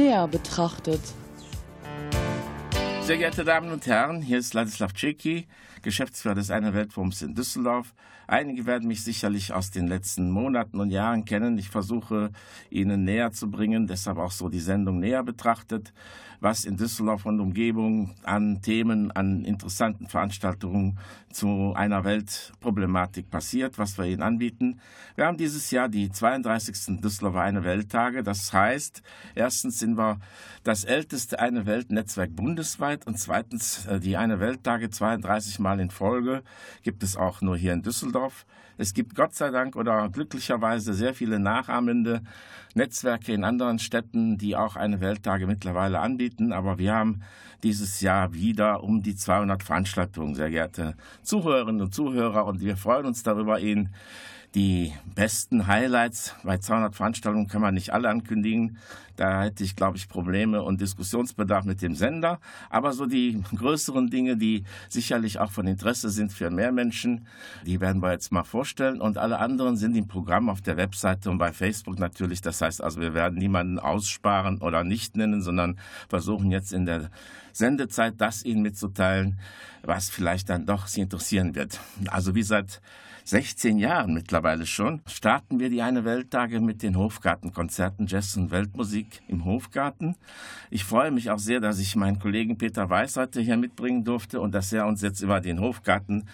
näher betrachtet. Sehr geehrte Damen und Herren, hier ist Ladislav Ceki, Geschäftsführer des Eine Weltforums in Düsseldorf. Einige werden mich sicherlich aus den letzten Monaten und Jahren kennen. Ich versuche, Ihnen näher zu bringen, deshalb auch so die Sendung näher betrachtet was in Düsseldorf und Umgebung an Themen, an interessanten Veranstaltungen zu einer Weltproblematik passiert, was wir Ihnen anbieten. Wir haben dieses Jahr die 32. Düsseldorfer Eine Welttage. Das heißt, erstens sind wir das älteste Eine Welt-Netzwerk bundesweit und zweitens äh, die Eine Welttage 32 Mal in Folge gibt es auch nur hier in Düsseldorf. Es gibt Gott sei Dank oder glücklicherweise sehr viele nachahmende Netzwerke in anderen Städten, die auch eine Welttage mittlerweile anbieten. Aber wir haben dieses Jahr wieder um die 200 Veranstaltungen, sehr geehrte Zuhörerinnen und Zuhörer. Und wir freuen uns darüber, Ihnen die besten Highlights bei 200 Veranstaltungen kann man nicht alle ankündigen. Da hätte ich, glaube ich, Probleme und Diskussionsbedarf mit dem Sender. Aber so die größeren Dinge, die sicherlich auch von Interesse sind für mehr Menschen, die werden wir jetzt mal vorstellen. Und alle anderen sind im Programm auf der Webseite und bei Facebook natürlich. Das heißt also, wir werden niemanden aussparen oder nicht nennen, sondern versuchen jetzt in der Sendezeit das Ihnen mitzuteilen, was vielleicht dann doch Sie interessieren wird. Also wie seit 16 Jahren mittlerweile schon, starten wir die Eine Welttage mit den Hofgartenkonzerten Jazz und Weltmusik im Hofgarten. Ich freue mich auch sehr, dass ich meinen Kollegen Peter Weiß heute hier mitbringen durfte und dass er uns jetzt über den Hofgarten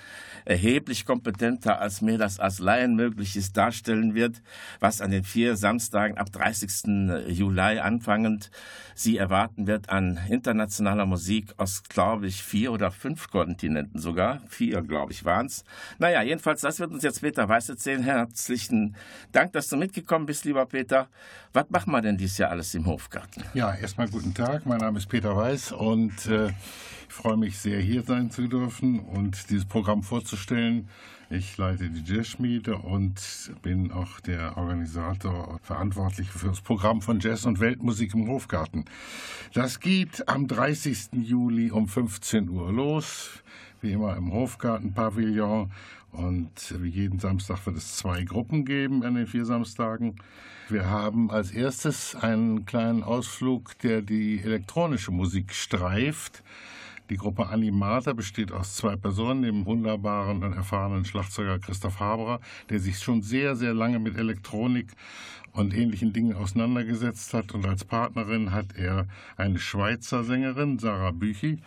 erheblich kompetenter, als mir das als Laien möglich ist, darstellen wird, was an den vier Samstagen ab 30. Juli anfangend Sie erwarten wird an internationaler Musik aus, glaube ich, vier oder fünf Kontinenten sogar. Vier, glaube ich, waren es. Naja, jedenfalls, das wird uns jetzt Peter Weiß erzählen. Herzlichen Dank, dass du mitgekommen bist, lieber Peter. Was machen wir denn dieses Jahr alles im Hofgarten? Ja, erstmal guten Tag. Mein Name ist Peter Weiß und äh, ich freue mich sehr, hier sein zu dürfen und dieses Programm vorzustellen. Ich leite die Jazzschmiede und bin auch der Organisator, verantwortlich für das Programm von Jazz und Weltmusik im Hofgarten. Das geht am 30. Juli um 15 Uhr los, wie immer im Hofgarten-Pavillon. Und wie jeden Samstag wird es zwei Gruppen geben an den vier Samstagen. Wir haben als erstes einen kleinen Ausflug, der die elektronische Musik streift. Die Gruppe Animata besteht aus zwei Personen, dem wunderbaren und erfahrenen Schlagzeuger Christoph Haberer, der sich schon sehr, sehr lange mit Elektronik und ähnlichen Dingen auseinandergesetzt hat. Und als Partnerin hat er eine Schweizer Sängerin, Sarah Büchi.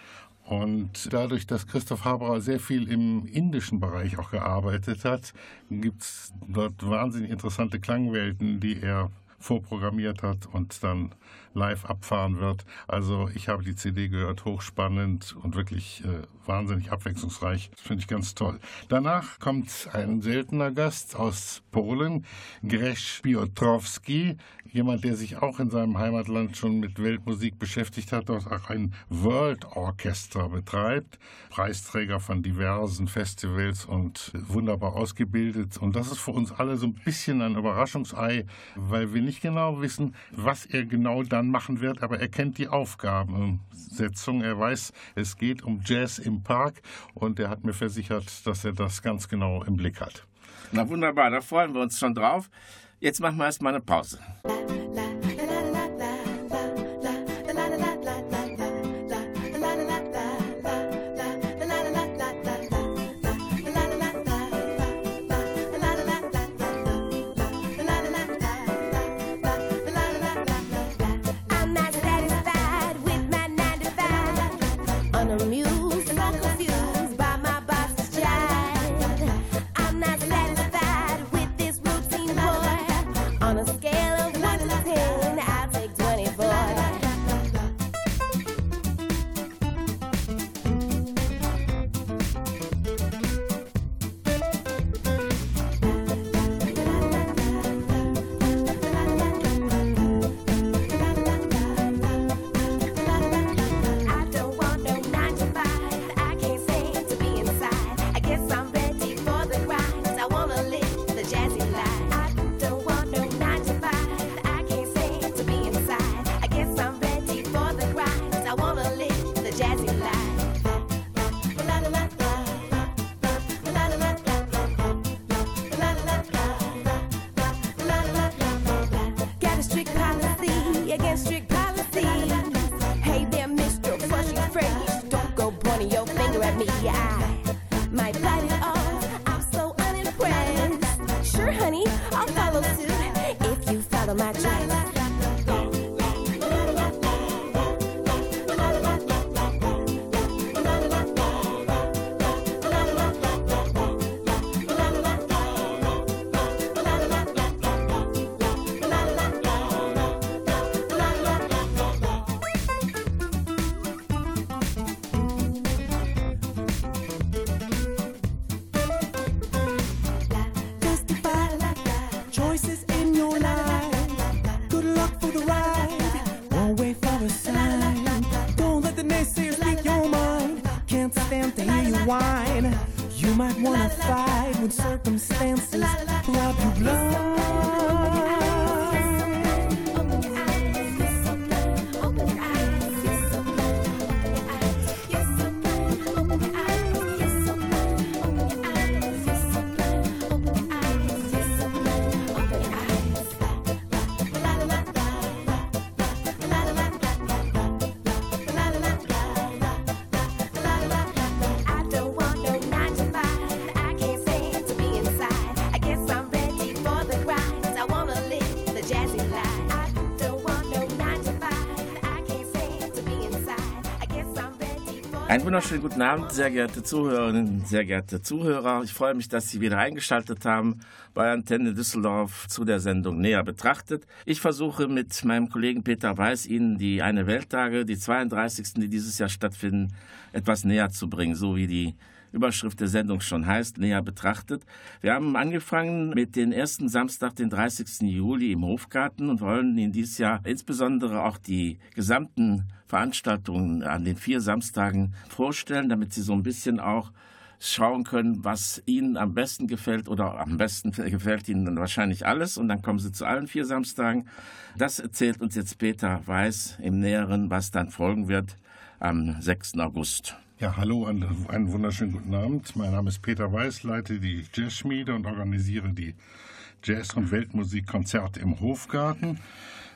Und dadurch, dass Christoph Haberer sehr viel im indischen Bereich auch gearbeitet hat, gibt es dort wahnsinnig interessante Klangwelten, die er vorprogrammiert hat und dann live abfahren wird. Also ich habe die CD gehört, hochspannend und wirklich äh, wahnsinnig abwechslungsreich. Das finde ich ganz toll. Danach kommt ein seltener Gast aus Polen, Gresz Piotrowski, jemand, der sich auch in seinem Heimatland schon mit Weltmusik beschäftigt hat, dort auch ein World Orchestra betreibt, Preisträger von diversen Festivals und wunderbar ausgebildet. Und das ist für uns alle so ein bisschen ein Überraschungsei, weil wir nicht genau wissen, was er genau dann machen wird, aber er kennt die Aufgabensetzung. Er weiß, es geht um Jazz im Park und er hat mir versichert, dass er das ganz genau im Blick hat. Na wunderbar, da freuen wir uns schon drauf. Jetzt machen wir erstmal eine Pause. on a Einen wunderschönen guten Abend, sehr geehrte Zuhörerinnen, sehr geehrte Zuhörer. Ich freue mich, dass Sie wieder eingeschaltet haben bei Antenne Düsseldorf zu der Sendung Näher betrachtet. Ich versuche mit meinem Kollegen Peter Weiß Ihnen die eine Welttage, die 32. die dieses Jahr stattfinden, etwas näher zu bringen, so wie die Überschrift der Sendung schon heißt, näher betrachtet. Wir haben angefangen mit dem ersten Samstag, den 30. Juli im Hofgarten und wollen Ihnen dieses Jahr insbesondere auch die gesamten Veranstaltungen an den vier Samstagen vorstellen, damit Sie so ein bisschen auch schauen können, was Ihnen am besten gefällt oder am besten gefällt Ihnen dann wahrscheinlich alles und dann kommen Sie zu allen vier Samstagen. Das erzählt uns jetzt Peter Weiß im Näheren, was dann folgen wird am 6. August. Ja, hallo und einen wunderschönen guten Abend. Mein Name ist Peter Weiß, leite die Jazzschmiede und organisiere die Jazz- und Weltmusikkonzerte im Hofgarten,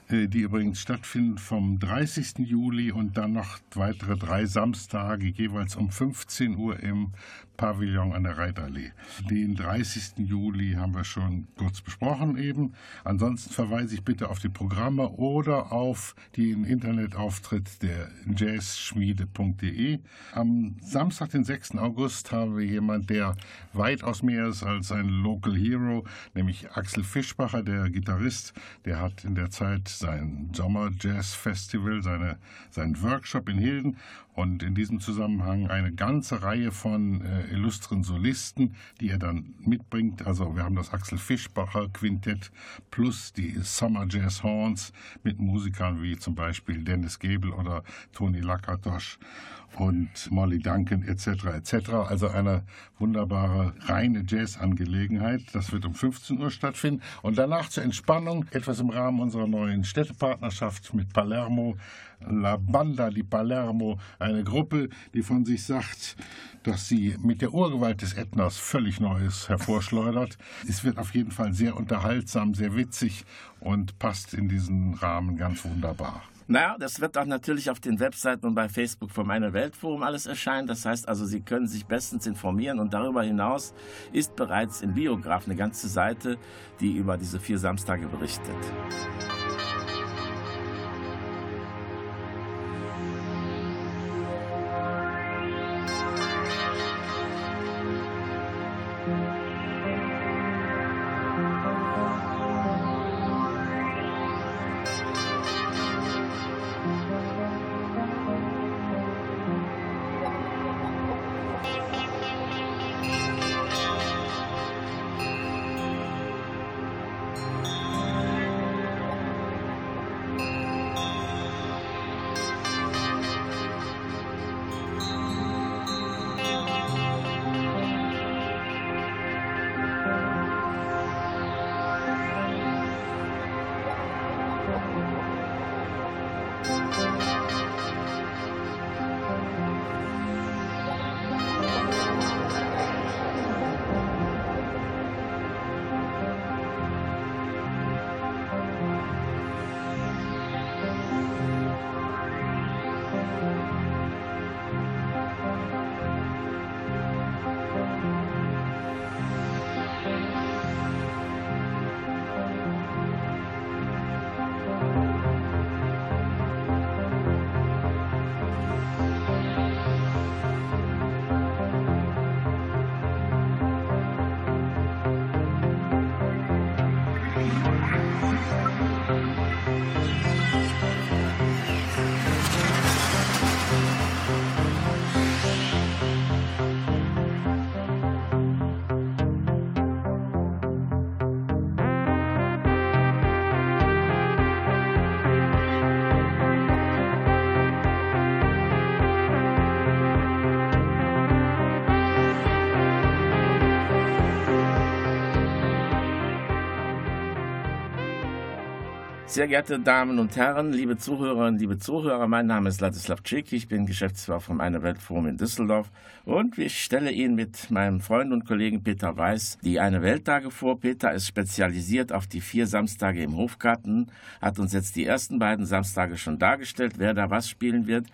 äh, die übrigens stattfinden vom 30. Juli und dann noch weitere drei Samstage, jeweils um 15 Uhr im Pavillon an der Reitallee. Den 30. Juli haben wir schon kurz besprochen eben. Ansonsten verweise ich bitte auf die Programme oder auf den Internetauftritt der jazzschmiede.de. Am Samstag, den 6. August, haben wir jemand, der weitaus mehr ist als ein Local Hero, nämlich Axel Fischbacher, der Gitarrist. Der hat in der Zeit sein Sommer Jazz Festival, seine, seinen Workshop in Hilden und in diesem Zusammenhang eine ganze Reihe von äh, illustren Solisten, die er dann mitbringt. Also wir haben das Axel Fischbacher Quintett plus die Summer Jazz Horns mit Musikern wie zum Beispiel Dennis Gebel oder Toni Lakatosch und Molly Duncan etc. etc. Also eine wunderbare reine Jazz-Angelegenheit. Das wird um 15 Uhr stattfinden. Und danach zur Entspannung etwas im Rahmen unserer neuen Städtepartnerschaft mit Palermo. La Banda di Palermo, eine Gruppe, die von sich sagt, dass sie mit der Urgewalt des Ätnas völlig Neues hervorschleudert. Es wird auf jeden Fall sehr unterhaltsam, sehr witzig und passt in diesen Rahmen ganz wunderbar. Naja, das wird auch natürlich auf den Webseiten und bei Facebook vom Eine Weltforum alles erscheinen. Das heißt also, Sie können sich bestens informieren und darüber hinaus ist bereits im Biograph eine ganze Seite, die über diese vier Samstage berichtet. Sehr geehrte Damen und Herren, liebe Zuhörerinnen, liebe Zuhörer, mein Name ist Ladislav Ciki, ich bin Geschäftsführer vom Eine Welt Forum in Düsseldorf und ich stelle Ihnen mit meinem Freund und Kollegen Peter Weiß die Eine Welttage vor. Peter ist spezialisiert auf die vier Samstage im Hofgarten, hat uns jetzt die ersten beiden Samstage schon dargestellt, wer da was spielen wird.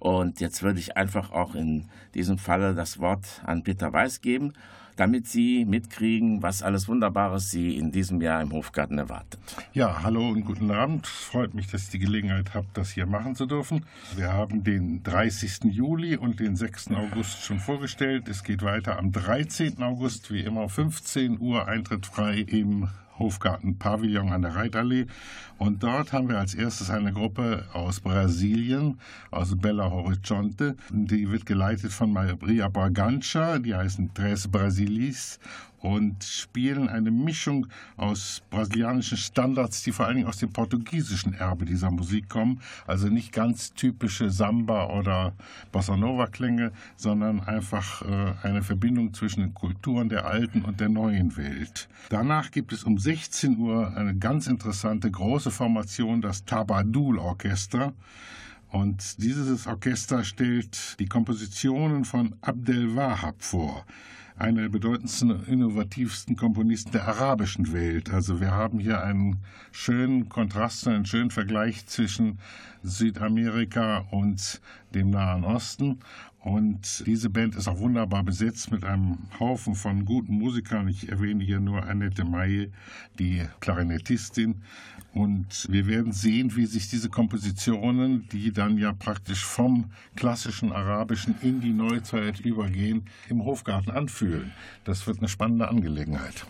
Und jetzt würde ich einfach auch in diesem Falle das Wort an Peter Weiß geben damit Sie mitkriegen, was alles Wunderbares Sie in diesem Jahr im Hofgarten erwartet. Ja, hallo und guten Abend. Freut mich, dass ich die Gelegenheit habe, das hier machen zu dürfen. Wir haben den 30. Juli und den 6. August schon vorgestellt. Es geht weiter am 13. August, wie immer 15 Uhr Eintritt frei im Hofgarten Pavillon an der Reitallee. Und dort haben wir als erstes eine Gruppe aus Brasilien, aus Belo Horizonte. Die wird geleitet von Maria Bragança, die heißen Tres Brasilis und spielen eine Mischung aus brasilianischen Standards, die vor allen Dingen aus dem portugiesischen Erbe dieser Musik kommen. Also nicht ganz typische Samba oder Bossa Nova Klänge, sondern einfach äh, eine Verbindung zwischen den Kulturen der alten und der neuen Welt. Danach gibt es um 16 Uhr eine ganz interessante große Formation, das Tabadul Orchester. Und dieses Orchester stellt die Kompositionen von Abdel Wahab vor einer der bedeutendsten, innovativsten Komponisten der arabischen Welt. Also wir haben hier einen schönen Kontrast, einen schönen Vergleich zwischen Südamerika und dem Nahen Osten. Und diese Band ist auch wunderbar besetzt mit einem Haufen von guten Musikern. Ich erwähne hier nur Annette Maye, die Klarinettistin. Und wir werden sehen, wie sich diese Kompositionen, die dann ja praktisch vom klassischen Arabischen in die Neuzeit übergehen, im Hofgarten anfühlen. Das wird eine spannende Angelegenheit.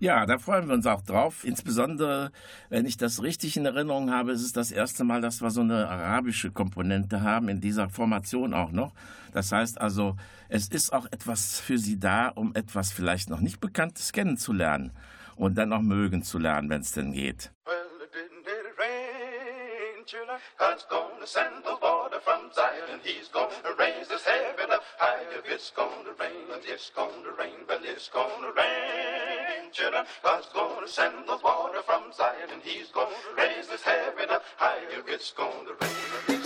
Ja, da freuen wir uns auch drauf. Insbesondere, wenn ich das richtig in Erinnerung habe, ist es das erste Mal, dass wir so eine arabische Komponente haben, in dieser Formation auch noch. Das heißt also, es ist auch etwas für Sie da, um etwas vielleicht noch nicht Bekanntes kennenzulernen und dann auch mögen zu lernen, wenn es denn geht. Well, it's gonna rain, it's gonna rain, but it's gonna rain, children. God's gonna send the water from Zion. And he's gonna raise his heaven up high. If it's gonna rain,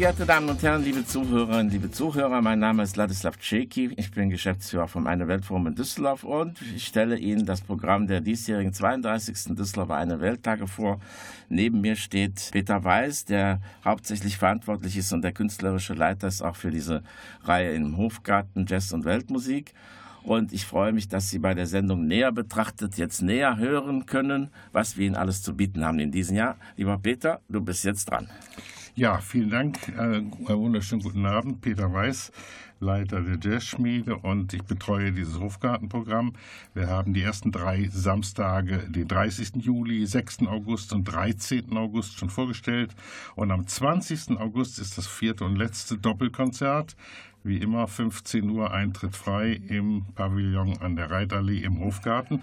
geehrte Damen und Herren, liebe Zuhörerinnen, liebe Zuhörer, mein Name ist Ladislav Ceki. Ich bin Geschäftsführer vom Eine Weltforum in Düsseldorf und ich stelle Ihnen das Programm der diesjährigen 32. Düsseldorfer Eine Welttage vor. Neben mir steht Peter Weiß, der hauptsächlich verantwortlich ist und der künstlerische Leiter ist auch für diese Reihe im Hofgarten Jazz und Weltmusik. Und ich freue mich, dass Sie bei der Sendung näher betrachtet jetzt näher hören können, was wir Ihnen alles zu bieten haben in diesem Jahr. Lieber Peter, du bist jetzt dran. Ja, vielen Dank. Äh, wunderschönen guten Abend. Peter Weiß, Leiter der Jazzschmiede und ich betreue dieses Hofgartenprogramm. Wir haben die ersten drei Samstage, den 30. Juli, 6. August und 13. August schon vorgestellt. Und am 20. August ist das vierte und letzte Doppelkonzert. Wie immer 15 Uhr Eintritt frei im Pavillon an der Reitallee im Hofgarten.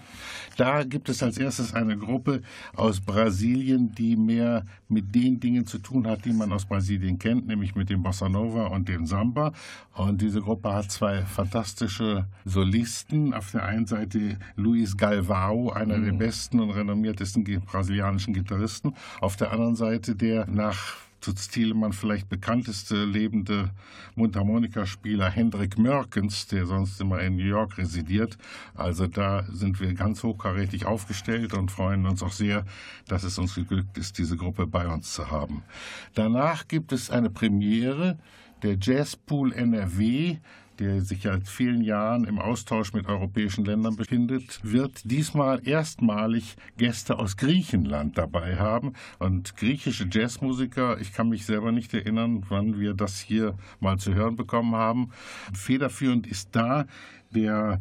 Da gibt es als erstes eine Gruppe aus Brasilien, die mehr mit den Dingen zu tun hat, die man aus Brasilien kennt, nämlich mit dem Bossa Nova und dem Samba. Und diese Gruppe hat zwei fantastische Solisten. Auf der einen Seite Luis Galvao, einer der besten und renommiertesten brasilianischen Gitarristen. Auf der anderen Seite der nach Tutz Thielemann vielleicht bekannteste lebende Mundharmonikaspieler Hendrik Mörkens, der sonst immer in New York residiert. Also da sind wir ganz hochkarätig aufgestellt und freuen uns auch sehr, dass es uns geglückt ist, diese Gruppe bei uns zu haben. Danach gibt es eine Premiere, der Jazzpool NRW der sich seit vielen Jahren im Austausch mit europäischen Ländern befindet, wird diesmal erstmalig Gäste aus Griechenland dabei haben. Und griechische Jazzmusiker, ich kann mich selber nicht erinnern, wann wir das hier mal zu hören bekommen haben. Federführend ist da der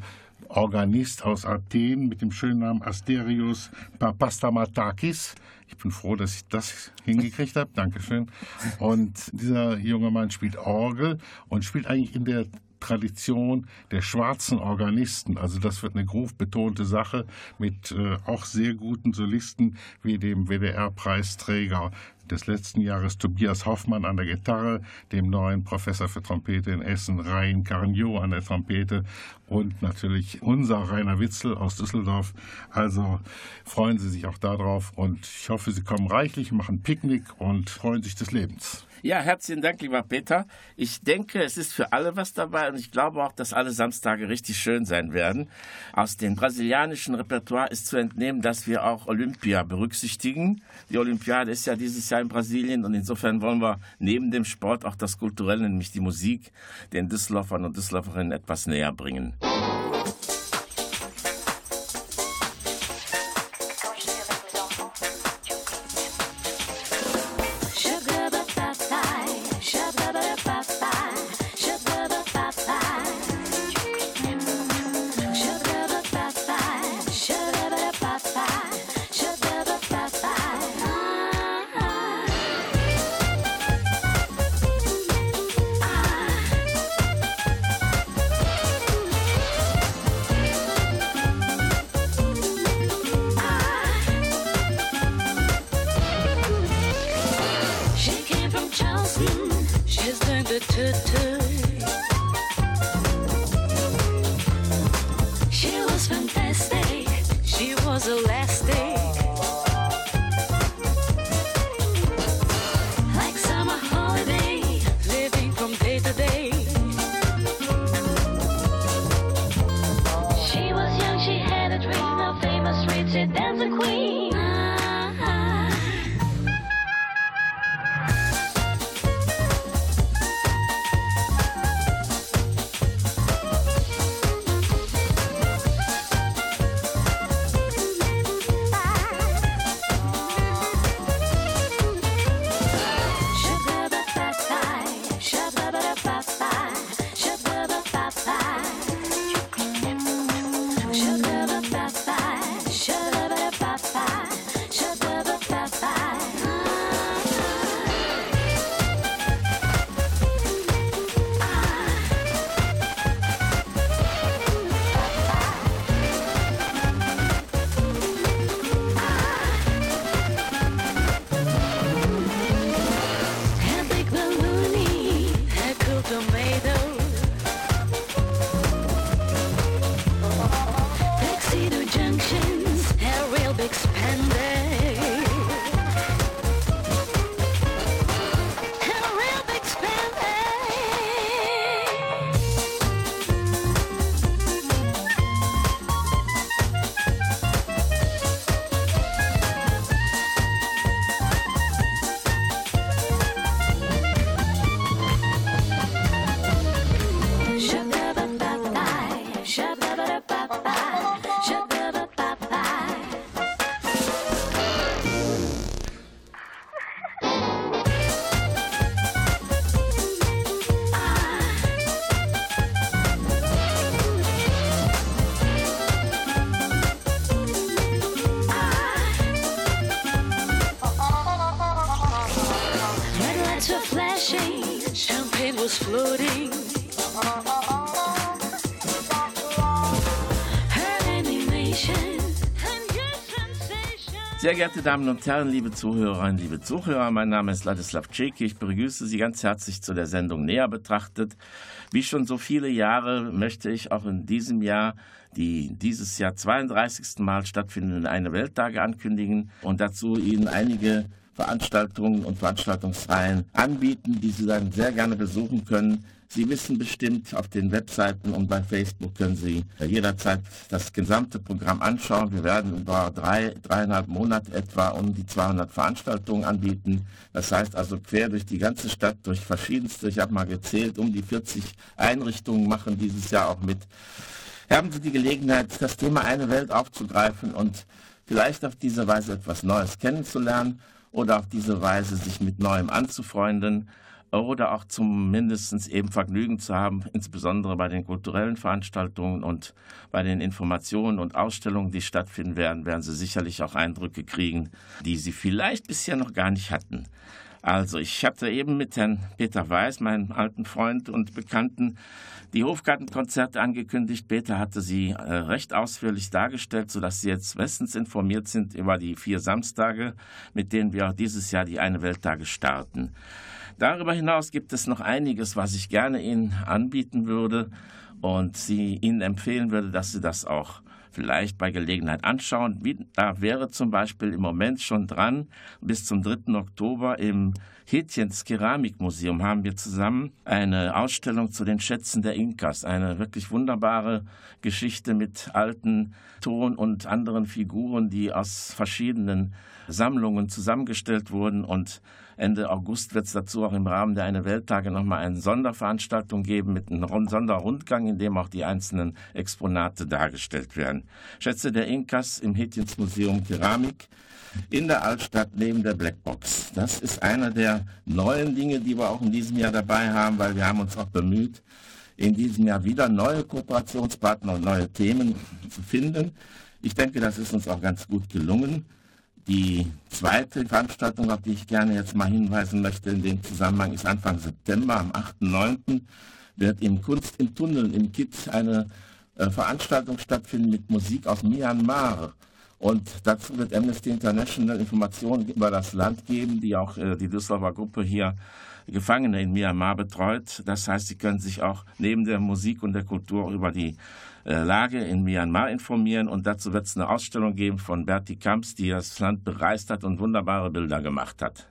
Organist aus Athen mit dem schönen Namen Asterios Papastamatakis. Ich bin froh, dass ich das hingekriegt habe. Dankeschön. Und dieser junge Mann spielt Orgel und spielt eigentlich in der Tradition der schwarzen Organisten. Also das wird eine groove-betonte Sache mit äh, auch sehr guten Solisten wie dem WDR-Preisträger des letzten Jahres Tobias Hoffmann an der Gitarre, dem neuen Professor für Trompete in Essen Rhein Carnot an der Trompete und natürlich unser Rainer Witzel aus Düsseldorf. Also freuen Sie sich auch darauf und ich hoffe, Sie kommen reichlich, machen Picknick und freuen sich des Lebens. Ja, herzlichen Dank, lieber Peter. Ich denke, es ist für alle was dabei und ich glaube auch, dass alle Samstage richtig schön sein werden. Aus dem brasilianischen Repertoire ist zu entnehmen, dass wir auch Olympia berücksichtigen. Die Olympiade ist ja dieses Jahr in Brasilien und insofern wollen wir neben dem Sport auch das Kulturelle, nämlich die Musik, den Düsseldorfern und Düsseldorferinnen etwas näher bringen. She Sehr geehrte Damen und Herren, liebe Zuhörerinnen, liebe Zuhörer, mein Name ist Ladislav Czeki. Ich begrüße Sie ganz herzlich zu der Sendung Näher betrachtet. Wie schon so viele Jahre möchte ich auch in diesem Jahr die dieses Jahr 32. Mal stattfindenden Eine Welttage ankündigen und dazu Ihnen einige Veranstaltungen und Veranstaltungsreihen anbieten, die Sie dann sehr gerne besuchen können. Sie wissen bestimmt, auf den Webseiten und bei Facebook können Sie jederzeit das gesamte Programm anschauen. Wir werden über drei, dreieinhalb Monate etwa um die 200 Veranstaltungen anbieten. Das heißt also quer durch die ganze Stadt, durch verschiedenste, ich habe mal gezählt, um die 40 Einrichtungen machen dieses Jahr auch mit. Haben Sie die Gelegenheit, das Thema eine Welt aufzugreifen und vielleicht auf diese Weise etwas Neues kennenzulernen oder auf diese Weise sich mit Neuem anzufreunden oder auch zumindest eben Vergnügen zu haben, insbesondere bei den kulturellen Veranstaltungen und bei den Informationen und Ausstellungen, die stattfinden werden, werden Sie sicherlich auch Eindrücke kriegen, die Sie vielleicht bisher noch gar nicht hatten. Also, ich hatte eben mit Herrn Peter Weiß, meinem alten Freund und Bekannten, die Hofgartenkonzerte angekündigt. Peter hatte sie äh, recht ausführlich dargestellt, sodass Sie jetzt bestens informiert sind über die vier Samstage, mit denen wir auch dieses Jahr die Eine Welttage starten. Darüber hinaus gibt es noch einiges, was ich gerne Ihnen anbieten würde und Sie Ihnen empfehlen würde, dass Sie das auch vielleicht bei Gelegenheit anschauen. Da wäre zum Beispiel im Moment schon dran, bis zum 3. Oktober im Hätchens Keramikmuseum haben wir zusammen eine Ausstellung zu den Schätzen der Inkas. Eine wirklich wunderbare Geschichte mit alten Ton und anderen Figuren, die aus verschiedenen Sammlungen zusammengestellt wurden und Ende August wird es dazu auch im Rahmen der Eine Welttage nochmal eine Sonderveranstaltung geben mit einem Sonderrundgang, in dem auch die einzelnen Exponate dargestellt werden. Schätze der Inkas im Hetjens Museum Keramik in der Altstadt neben der Blackbox. Das ist einer der neuen Dinge, die wir auch in diesem Jahr dabei haben, weil wir haben uns auch bemüht, in diesem Jahr wieder neue Kooperationspartner und neue Themen zu finden. Ich denke, das ist uns auch ganz gut gelungen. Die zweite Veranstaltung, auf die ich gerne jetzt mal hinweisen möchte in dem Zusammenhang, ist Anfang September, am 8.9. wird im Kunst im Tunnel im KIT eine äh, Veranstaltung stattfinden mit Musik aus Myanmar. Und dazu wird Amnesty International Informationen über das Land geben, die auch äh, die Düsseldorfer Gruppe hier Gefangene in Myanmar betreut. Das heißt, sie können sich auch neben der Musik und der Kultur über die Lage in Myanmar informieren. Und dazu wird es eine Ausstellung geben von Bertie Kamps, die das Land bereist hat und wunderbare Bilder gemacht hat.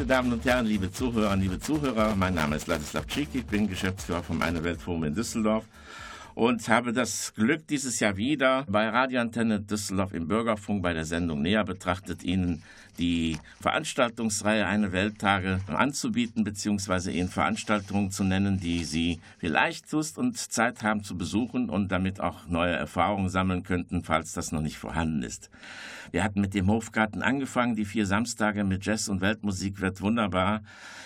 Sehr geehrte Damen und Herren, liebe Zuhörer, liebe Zuhörer, mein Name ist Ladislav Ciki, ich bin Geschäftsführer vom Eine Weltforum in Düsseldorf und habe das Glück, dieses Jahr wieder bei Radioantenne Düsseldorf im Bürgerfunk bei der Sendung Näher betrachtet, Ihnen die Veranstaltungsreihe Eine Welttage anzubieten, beziehungsweise Ihnen Veranstaltungen zu nennen, die Sie vielleicht Lust und Zeit haben zu besuchen und damit auch neue Erfahrungen sammeln könnten, falls das noch nicht vorhanden ist. Wir hatten mit dem Hofgarten angefangen. Die vier Samstage mit Jazz und Weltmusik wird wunderbar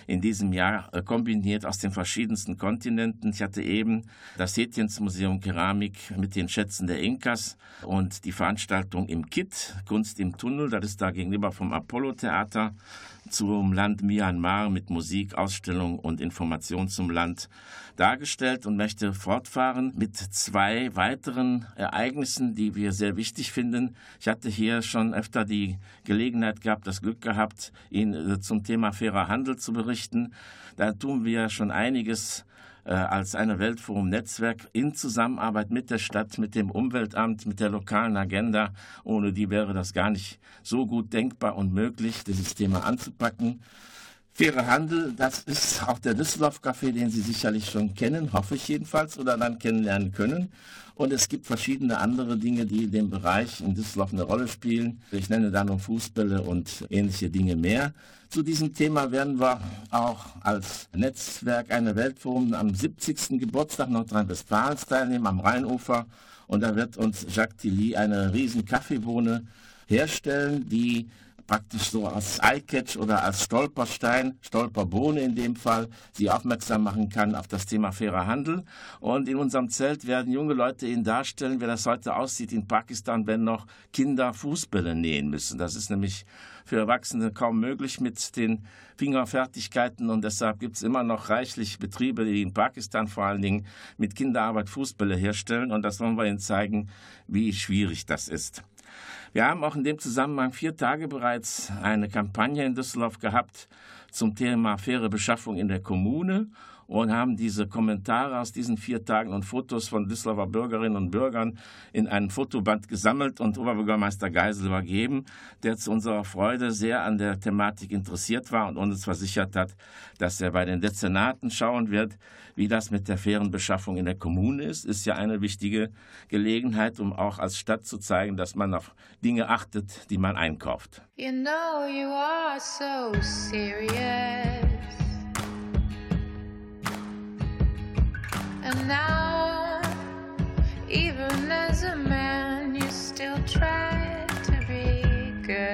in diesem Jahr äh, kombiniert aus den verschiedensten Kontinenten. Ich hatte eben das Hätjens Museum Keramik mit den Schätzen der Inkas und die Veranstaltung im KIT, Kunst im Tunnel, das ist da gegenüber vom Apollo-Theater zum Land Myanmar mit Musik, Ausstellung und Information zum Land dargestellt und möchte fortfahren mit zwei weiteren Ereignissen, die wir sehr wichtig finden. Ich hatte hier schon öfter die Gelegenheit gehabt, das Glück gehabt, Ihnen zum Thema fairer Handel zu berichten. Da tun wir schon einiges als eine Weltforum-Netzwerk in Zusammenarbeit mit der Stadt, mit dem Umweltamt, mit der lokalen Agenda. Ohne die wäre das gar nicht so gut denkbar und möglich, dieses Thema anzupacken. Faire Handel, das ist auch der Düsseldorf Café, den Sie sicherlich schon kennen, hoffe ich jedenfalls, oder dann kennenlernen können. Und es gibt verschiedene andere Dinge, die in dem Bereich in Düsseldorf eine Rolle spielen. Ich nenne da noch Fußbälle und ähnliche Dinge mehr. Zu diesem Thema werden wir auch als Netzwerk eine Weltforum am 70. Geburtstag Nordrhein-Westfalens teilnehmen, am Rheinufer. Und da wird uns Jacques Tilly eine riesen Kaffeebohne herstellen, die praktisch so als Eyecatch oder als Stolperstein, Stolperbohne in dem Fall, sie aufmerksam machen kann auf das Thema fairer Handel. Und in unserem Zelt werden junge Leute Ihnen darstellen, wie das heute aussieht in Pakistan, wenn noch Kinder Fußbälle nähen müssen. Das ist nämlich für Erwachsene kaum möglich mit den Fingerfertigkeiten und deshalb gibt es immer noch reichlich Betriebe, die in Pakistan vor allen Dingen mit Kinderarbeit Fußbälle herstellen und das wollen wir Ihnen zeigen, wie schwierig das ist. Wir haben auch in dem Zusammenhang vier Tage bereits eine Kampagne in Düsseldorf gehabt zum Thema faire Beschaffung in der Kommune und haben diese Kommentare aus diesen vier Tagen und Fotos von Düsseldorfer Bürgerinnen und Bürgern in einen Fotoband gesammelt und Oberbürgermeister Geisel übergeben, der zu unserer Freude sehr an der Thematik interessiert war und uns versichert hat, dass er bei den Dezernaten schauen wird, wie das mit der fairen Beschaffung in der Kommune ist. Ist ja eine wichtige Gelegenheit, um auch als Stadt zu zeigen, dass man auf Dinge achtet, die man einkauft. You know you are so serious. And now, even as a man, you still try to be good.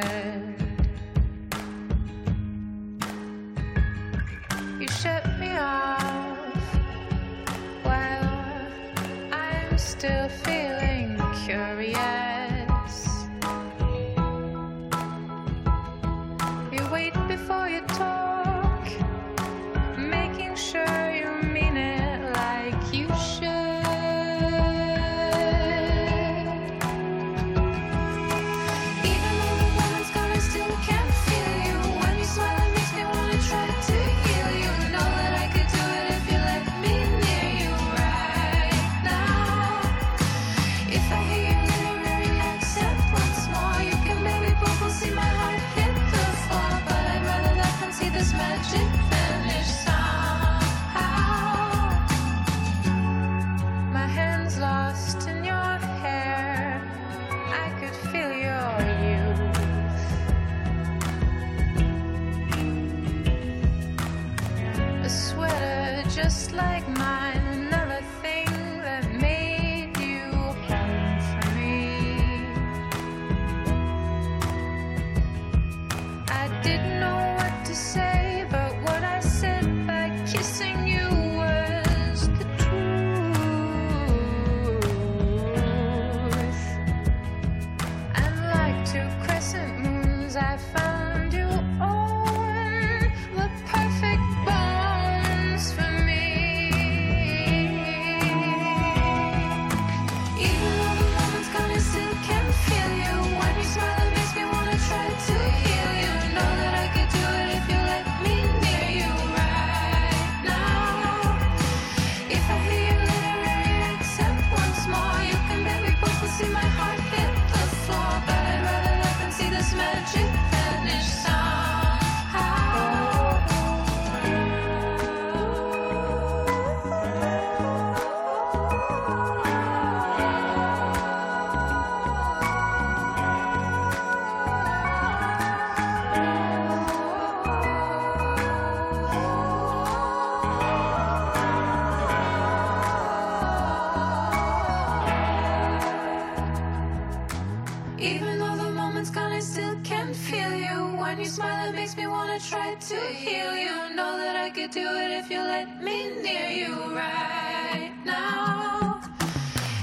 Could do it if you let me near you right now.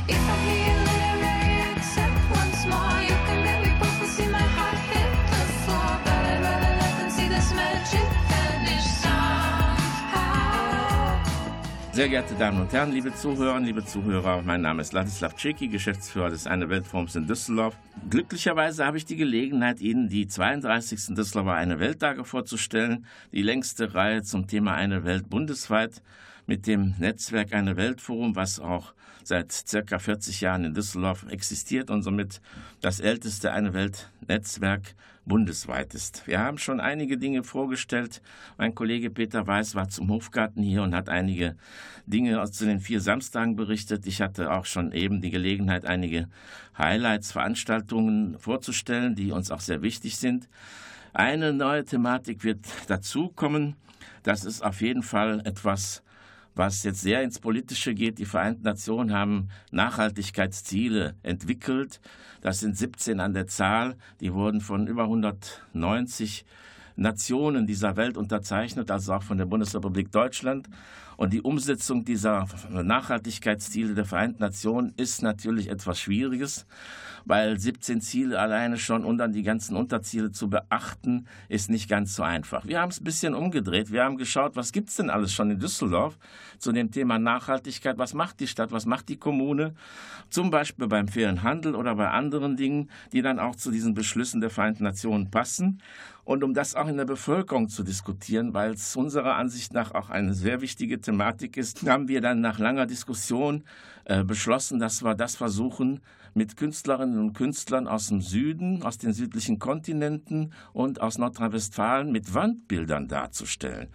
If I once more. You can see my heart hit the floor. But I'd rather let see this magic vanish somehow. Damen und Herren, liebe Zuhörer, liebe Zuhörer, mein Name ist Ladislav Ceki, Geschäftsführer des Eine Weltforums in Düsseldorf. Glücklicherweise habe ich die Gelegenheit, Ihnen die 32. Düsseldorfer Eine Welttage vorzustellen, die längste Reihe zum Thema Eine Welt bundesweit mit dem Netzwerk Eine Weltforum, was auch seit circa 40 Jahren in Düsseldorf existiert und somit das älteste Eine Welt Netzwerk bundesweit ist. Wir haben schon einige Dinge vorgestellt. Mein Kollege Peter Weiß war zum Hofgarten hier und hat einige Dinge zu den vier Samstagen berichtet. Ich hatte auch schon eben die Gelegenheit, einige Highlights, Veranstaltungen vorzustellen, die uns auch sehr wichtig sind. Eine neue Thematik wird dazukommen. Das ist auf jeden Fall etwas, was jetzt sehr ins Politische geht. Die Vereinten Nationen haben Nachhaltigkeitsziele entwickelt. Das sind 17 an der Zahl. Die wurden von über 190 Nationen dieser Welt unterzeichnet, also auch von der Bundesrepublik Deutschland. Und die Umsetzung dieser Nachhaltigkeitsziele der Vereinten Nationen ist natürlich etwas Schwieriges, weil 17 Ziele alleine schon und dann die ganzen Unterziele zu beachten, ist nicht ganz so einfach. Wir haben es ein bisschen umgedreht. Wir haben geschaut, was gibt es denn alles schon in Düsseldorf zu dem Thema Nachhaltigkeit? Was macht die Stadt? Was macht die Kommune? Zum Beispiel beim fairen Handel oder bei anderen Dingen, die dann auch zu diesen Beschlüssen der Vereinten Nationen passen. Und um das auch in der Bevölkerung zu diskutieren, weil es unserer Ansicht nach auch eine sehr wichtige Thematik ist, haben wir dann nach langer Diskussion äh, beschlossen, dass wir das versuchen, mit Künstlerinnen und Künstlern aus dem Süden, aus den südlichen Kontinenten und aus Nordrhein-Westfalen mit Wandbildern darzustellen.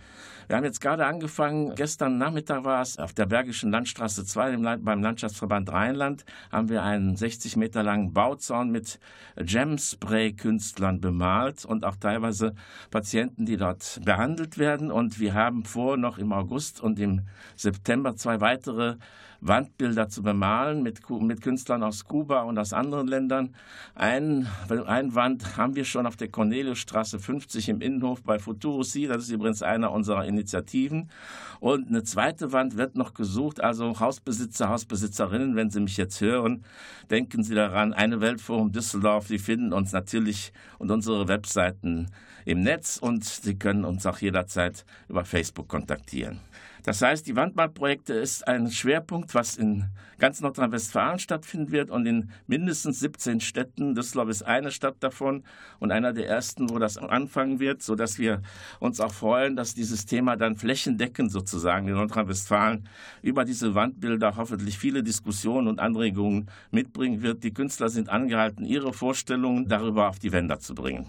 Wir haben jetzt gerade angefangen, gestern Nachmittag war es, auf der Bergischen Landstraße 2 im Land, beim Landschaftsverband Rheinland, haben wir einen 60 Meter langen Bauzaun mit Gemspray-Künstlern bemalt und auch teilweise Patienten, die dort behandelt werden. Und wir haben vor, noch im August und im September zwei weitere Wandbilder zu bemalen mit, mit Künstlern aus Kuba und aus anderen Ländern. Ein, ein Wand haben wir schon auf der Corneliusstraße 50 im Innenhof bei Futuro Si, das ist übrigens einer unserer Initiativen. Und eine zweite Wand wird noch gesucht, also Hausbesitzer, Hausbesitzerinnen, wenn Sie mich jetzt hören, denken Sie daran, eine Weltforum Düsseldorf, Sie finden uns natürlich und unsere Webseiten im Netz und Sie können uns auch jederzeit über Facebook kontaktieren. Das heißt, die Wandmalprojekte ist ein Schwerpunkt, was in ganz Nordrhein-Westfalen stattfinden wird und in mindestens 17 Städten. Düsseldorf ist eine Stadt davon und einer der ersten, wo das anfangen wird, sodass wir uns auch freuen, dass dieses Thema dann flächendeckend sozusagen in Nordrhein-Westfalen über diese Wandbilder hoffentlich viele Diskussionen und Anregungen mitbringen wird. Die Künstler sind angehalten, ihre Vorstellungen darüber auf die Wände zu bringen.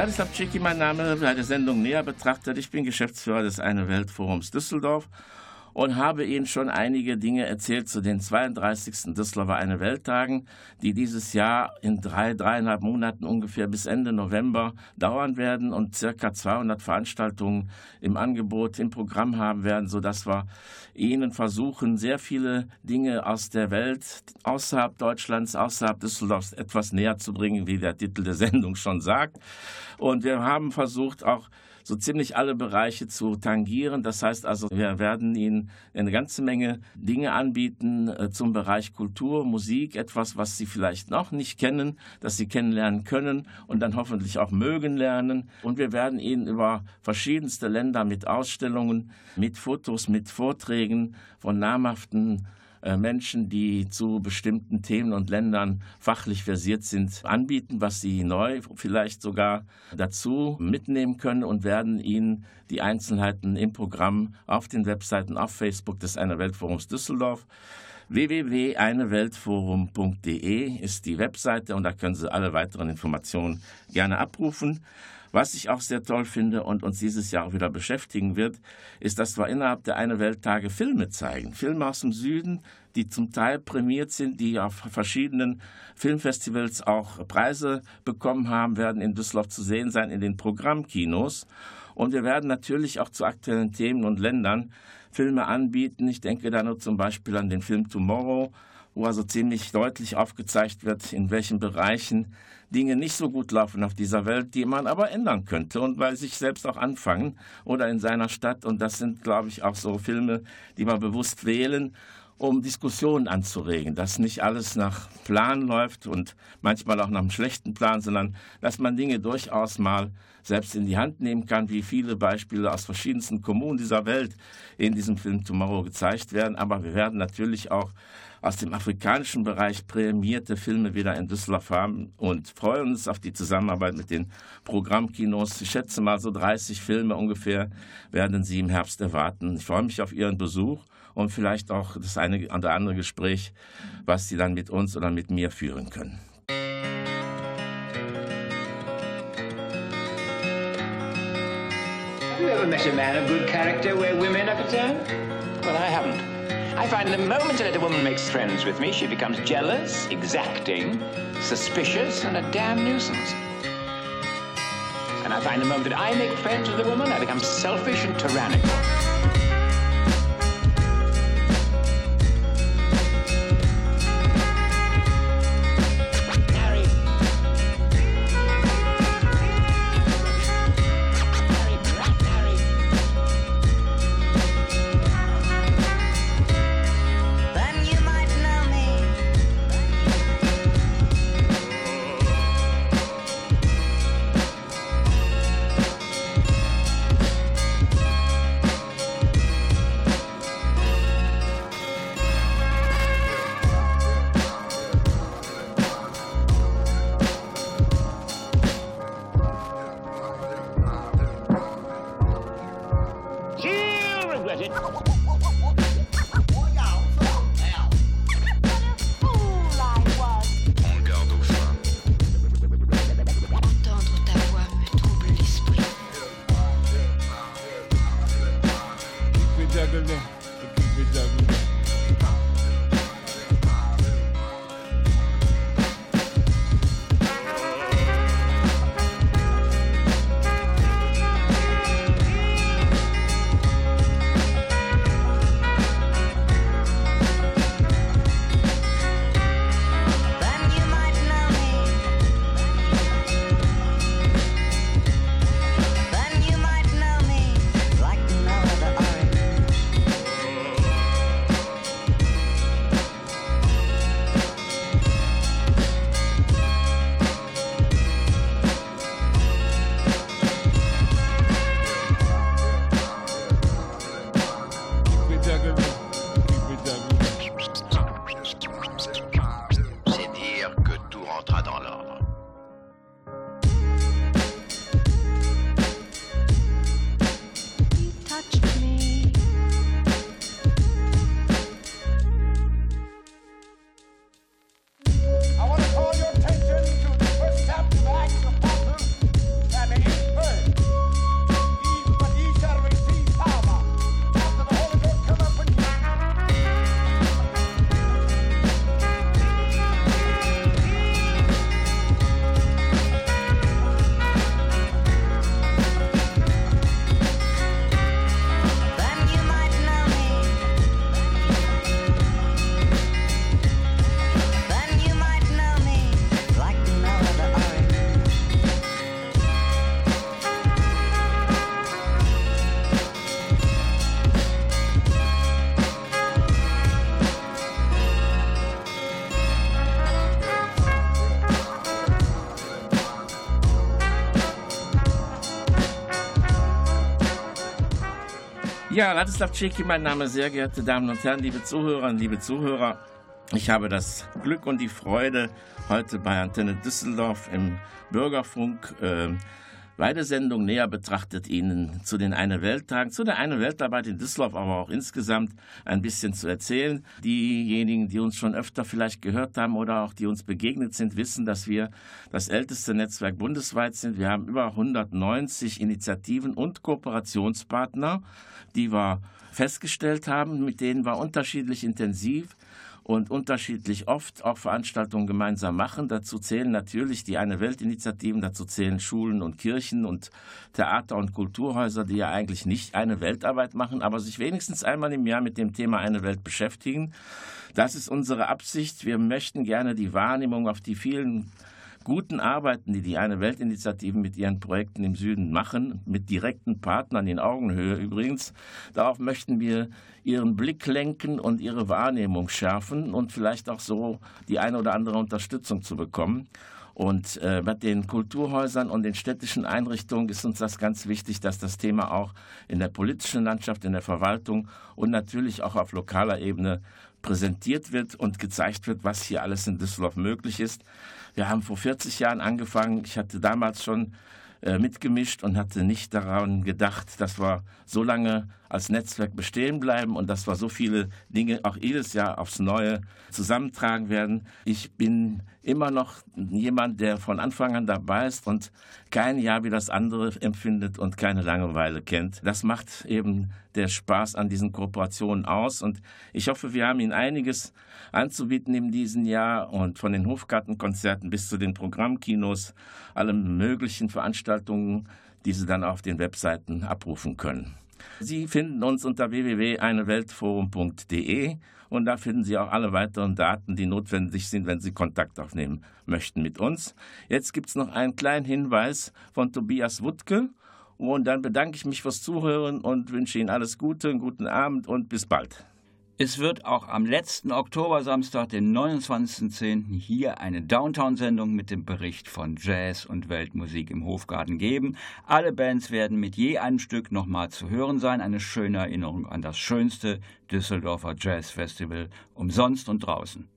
Ladislav Cicki, mein Name, wer die Sendung näher betrachtet. Ich bin Geschäftsführer des Eine Welt Forums Düsseldorf und habe Ihnen schon einige Dinge erzählt zu den 32. Düsseldorfer Eine Welttagen, die dieses Jahr in drei, dreieinhalb Monaten ungefähr bis Ende November dauern werden und circa 200 Veranstaltungen im Angebot, im Programm haben werden, sodass wir Ihnen versuchen, sehr viele Dinge aus der Welt, außerhalb Deutschlands, außerhalb Düsseldorfs etwas näher zu bringen, wie der Titel der Sendung schon sagt. Und wir haben versucht, auch so ziemlich alle Bereiche zu tangieren. Das heißt also, wir werden Ihnen eine ganze Menge Dinge anbieten äh, zum Bereich Kultur, Musik, etwas, was Sie vielleicht noch nicht kennen, das Sie kennenlernen können und dann hoffentlich auch mögen lernen. Und wir werden Ihnen über verschiedenste Länder mit Ausstellungen, mit Fotos, mit Vorträgen von namhaften Menschen, die zu bestimmten Themen und Ländern fachlich versiert sind, anbieten, was sie neu vielleicht sogar dazu mitnehmen können und werden Ihnen die Einzelheiten im Programm auf den Webseiten auf Facebook des Einer Weltforums Düsseldorf www.eineweltforum.de ist die Webseite und da können Sie alle weiteren Informationen gerne abrufen. Was ich auch sehr toll finde und uns dieses Jahr auch wieder beschäftigen wird, ist, dass wir innerhalb der Eine Welttage Filme zeigen. Filme aus dem Süden, die zum Teil prämiert sind, die auf verschiedenen Filmfestivals auch Preise bekommen haben, werden in Düsseldorf zu sehen sein in den Programmkinos. Und wir werden natürlich auch zu aktuellen Themen und Ländern Filme anbieten. Ich denke da nur zum Beispiel an den Film Tomorrow, wo also ziemlich deutlich aufgezeigt wird, in welchen Bereichen Dinge nicht so gut laufen auf dieser Welt, die man aber ändern könnte und bei sich selbst auch anfangen oder in seiner Stadt. Und das sind, glaube ich, auch so Filme, die wir bewusst wählen, um Diskussionen anzuregen, dass nicht alles nach Plan läuft und manchmal auch nach einem schlechten Plan, sondern dass man Dinge durchaus mal selbst in die Hand nehmen kann, wie viele Beispiele aus verschiedensten Kommunen dieser Welt in diesem Film Tomorrow gezeigt werden. Aber wir werden natürlich auch aus dem afrikanischen Bereich prämierte Filme wieder in Düsseldorf haben und freuen uns auf die Zusammenarbeit mit den Programmkinos. Ich schätze mal so 30 Filme ungefähr werden Sie im Herbst erwarten. Ich freue mich auf Ihren Besuch und vielleicht auch das eine oder andere Gespräch, was Sie dann mit uns oder mit mir führen können. Have you ever met a man of good character where women are concerned? Well, I haven't. I find the moment that a woman makes friends with me, she becomes jealous, exacting, suspicious, and a damn nuisance. And I find the moment that I make friends with a woman, I become selfish and tyrannical. Ja, Ladislav Ceki, mein Name, sehr geehrte Damen und Herren, liebe Zuhörerinnen, liebe Zuhörer. Ich habe das Glück und die Freude, heute bei Antenne Düsseldorf im Bürgerfunk äh, beide Sendungen näher betrachtet Ihnen zu den Eine Welttagen, zu der Eine Weltarbeit in Düsseldorf, aber auch insgesamt ein bisschen zu erzählen. Diejenigen, die uns schon öfter vielleicht gehört haben oder auch die uns begegnet sind, wissen, dass wir das älteste Netzwerk bundesweit sind. Wir haben über 190 Initiativen und Kooperationspartner, die wir festgestellt haben, mit denen wir unterschiedlich intensiv und unterschiedlich oft auch Veranstaltungen gemeinsam machen. Dazu zählen natürlich die Eine Welt-Initiativen, dazu zählen Schulen und Kirchen und Theater und Kulturhäuser, die ja eigentlich nicht eine Weltarbeit machen, aber sich wenigstens einmal im Jahr mit dem Thema Eine Welt beschäftigen. Das ist unsere Absicht. Wir möchten gerne die Wahrnehmung auf die vielen guten Arbeiten, die die Eine Weltinitiativen mit ihren Projekten im Süden machen, mit direkten Partnern in Augenhöhe übrigens, darauf möchten wir ihren Blick lenken und ihre Wahrnehmung schärfen und vielleicht auch so die eine oder andere Unterstützung zu bekommen. Und äh, bei den Kulturhäusern und den städtischen Einrichtungen ist uns das ganz wichtig, dass das Thema auch in der politischen Landschaft, in der Verwaltung und natürlich auch auf lokaler Ebene präsentiert wird und gezeigt wird, was hier alles in Düsseldorf möglich ist. Wir haben vor 40 Jahren angefangen. Ich hatte damals schon äh, mitgemischt und hatte nicht daran gedacht, dass wir so lange als Netzwerk bestehen bleiben und dass wir so viele Dinge auch jedes Jahr aufs Neue zusammentragen werden. Ich bin immer noch jemand, der von Anfang an dabei ist und kein Jahr wie das andere empfindet und keine Langeweile kennt. Das macht eben der Spaß an diesen Kooperationen aus und ich hoffe, wir haben Ihnen einiges anzubieten in diesem Jahr und von den Hofgartenkonzerten bis zu den Programmkinos, alle möglichen Veranstaltungen, die Sie dann auf den Webseiten abrufen können. Sie finden uns unter www.eineweltforum.de und da finden Sie auch alle weiteren Daten, die notwendig sind, wenn Sie Kontakt aufnehmen möchten mit uns. Jetzt gibt es noch einen kleinen Hinweis von Tobias Wuttke und dann bedanke ich mich fürs Zuhören und wünsche Ihnen alles Gute, einen guten Abend und bis bald. Es wird auch am letzten Oktobersamstag, den 29.10. hier eine Downtown-Sendung mit dem Bericht von Jazz und Weltmusik im Hofgarten geben. Alle Bands werden mit je einem Stück nochmal zu hören sein. Eine schöne Erinnerung an das schönste Düsseldorfer Jazz Festival, umsonst und draußen.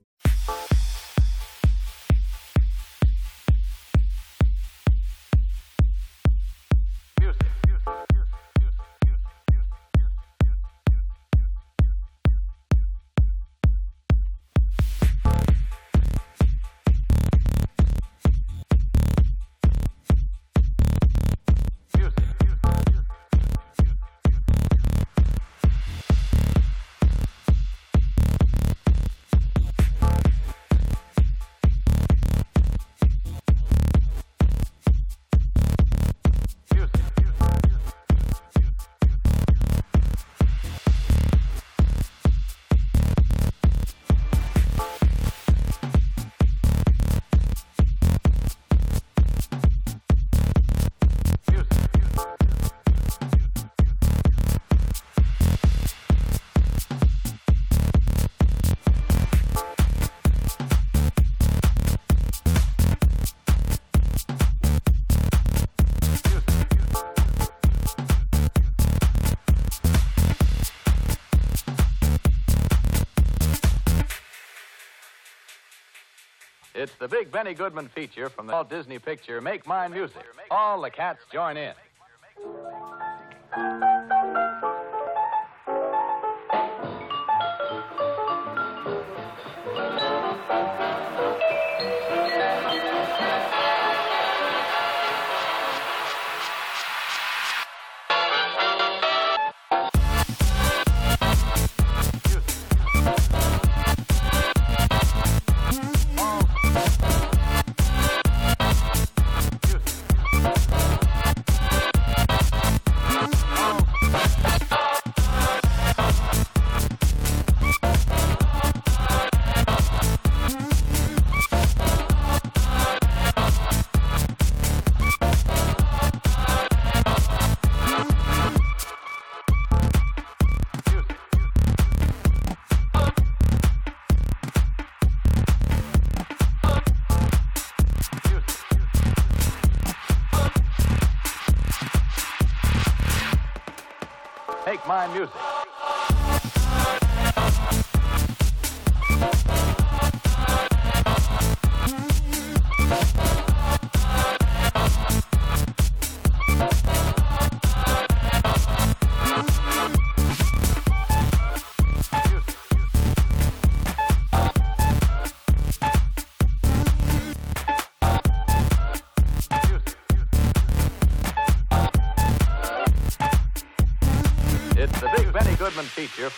The big Benny Goodman feature from the Walt Disney picture Make Mine Music. All the cats join in.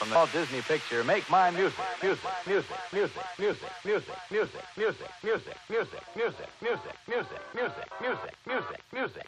From the Walt Disney picture Make. Music, music, music, music, music, music, music, music, music, music, music, music, music, music, music, music, music, music, music,